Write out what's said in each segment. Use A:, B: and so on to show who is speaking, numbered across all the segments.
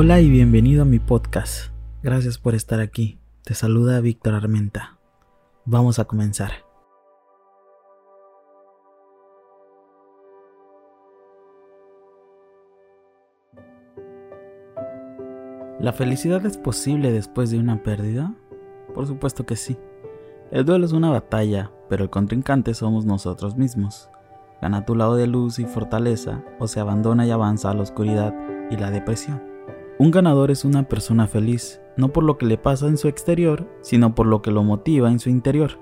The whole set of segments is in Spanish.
A: Hola y bienvenido a mi podcast. Gracias por estar aquí. Te saluda Víctor Armenta. Vamos a comenzar. ¿La felicidad es posible después de una pérdida? Por supuesto que sí. El duelo es una batalla, pero el contrincante somos nosotros mismos. Gana tu lado de luz y fortaleza o se abandona y avanza a la oscuridad y la depresión. Un ganador es una persona feliz, no por lo que le pasa en su exterior, sino por lo que lo motiva en su interior.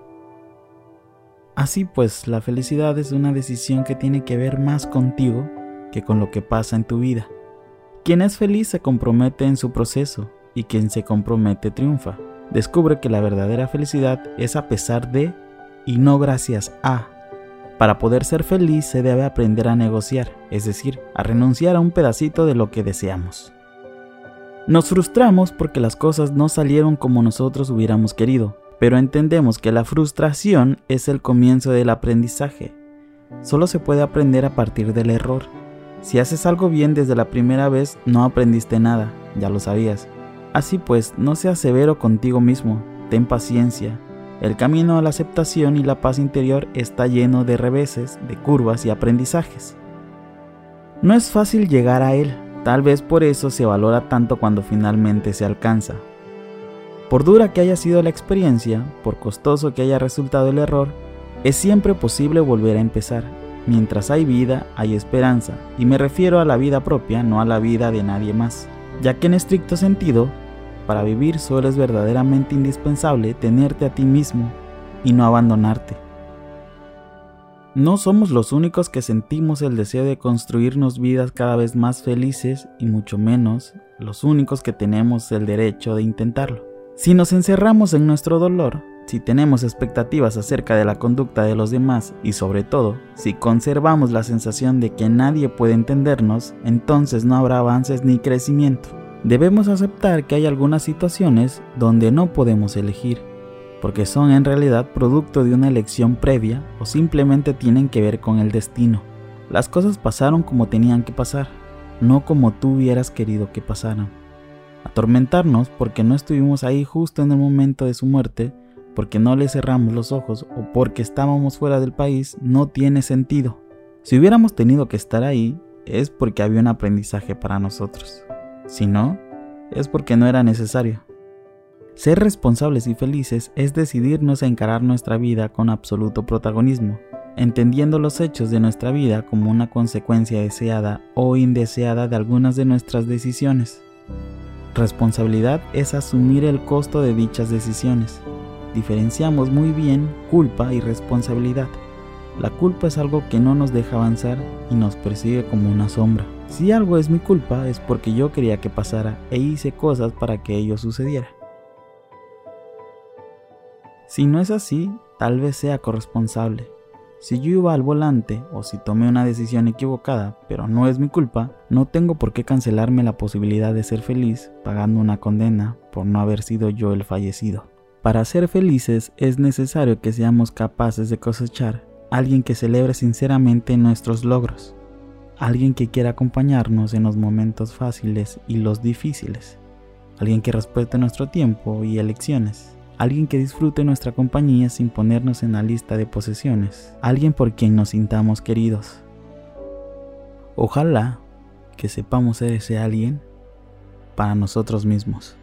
A: Así pues, la felicidad es una decisión que tiene que ver más contigo que con lo que pasa en tu vida. Quien es feliz se compromete en su proceso y quien se compromete triunfa. Descubre que la verdadera felicidad es a pesar de y no gracias a. Para poder ser feliz se debe aprender a negociar, es decir, a renunciar a un pedacito de lo que deseamos. Nos frustramos porque las cosas no salieron como nosotros hubiéramos querido, pero entendemos que la frustración es el comienzo del aprendizaje. Solo se puede aprender a partir del error. Si haces algo bien desde la primera vez, no aprendiste nada, ya lo sabías. Así pues, no seas severo contigo mismo, ten paciencia. El camino a la aceptación y la paz interior está lleno de reveses, de curvas y aprendizajes. No es fácil llegar a él, Tal vez por eso se valora tanto cuando finalmente se alcanza. Por dura que haya sido la experiencia, por costoso que haya resultado el error, es siempre posible volver a empezar. Mientras hay vida, hay esperanza, y me refiero a la vida propia, no a la vida de nadie más, ya que en estricto sentido, para vivir solo es verdaderamente indispensable tenerte a ti mismo y no abandonarte. No somos los únicos que sentimos el deseo de construirnos vidas cada vez más felices y mucho menos los únicos que tenemos el derecho de intentarlo. Si nos encerramos en nuestro dolor, si tenemos expectativas acerca de la conducta de los demás y sobre todo, si conservamos la sensación de que nadie puede entendernos, entonces no habrá avances ni crecimiento. Debemos aceptar que hay algunas situaciones donde no podemos elegir porque son en realidad producto de una elección previa o simplemente tienen que ver con el destino. Las cosas pasaron como tenían que pasar, no como tú hubieras querido que pasaran. Atormentarnos porque no estuvimos ahí justo en el momento de su muerte, porque no le cerramos los ojos o porque estábamos fuera del país, no tiene sentido. Si hubiéramos tenido que estar ahí, es porque había un aprendizaje para nosotros. Si no, es porque no era necesario. Ser responsables y felices es decidirnos a encarar nuestra vida con absoluto protagonismo, entendiendo los hechos de nuestra vida como una consecuencia deseada o indeseada de algunas de nuestras decisiones. Responsabilidad es asumir el costo de dichas decisiones. Diferenciamos muy bien culpa y responsabilidad. La culpa es algo que no nos deja avanzar y nos persigue como una sombra. Si algo es mi culpa es porque yo quería que pasara e hice cosas para que ello sucediera. Si no es así, tal vez sea corresponsable. Si yo iba al volante o si tomé una decisión equivocada, pero no es mi culpa, no tengo por qué cancelarme la posibilidad de ser feliz pagando una condena por no haber sido yo el fallecido. Para ser felices es necesario que seamos capaces de cosechar alguien que celebre sinceramente nuestros logros, alguien que quiera acompañarnos en los momentos fáciles y los difíciles, alguien que respete nuestro tiempo y elecciones alguien que disfrute nuestra compañía sin ponernos en la lista de posesiones, alguien por quien nos sintamos queridos. Ojalá que sepamos ser ese alguien para nosotros mismos.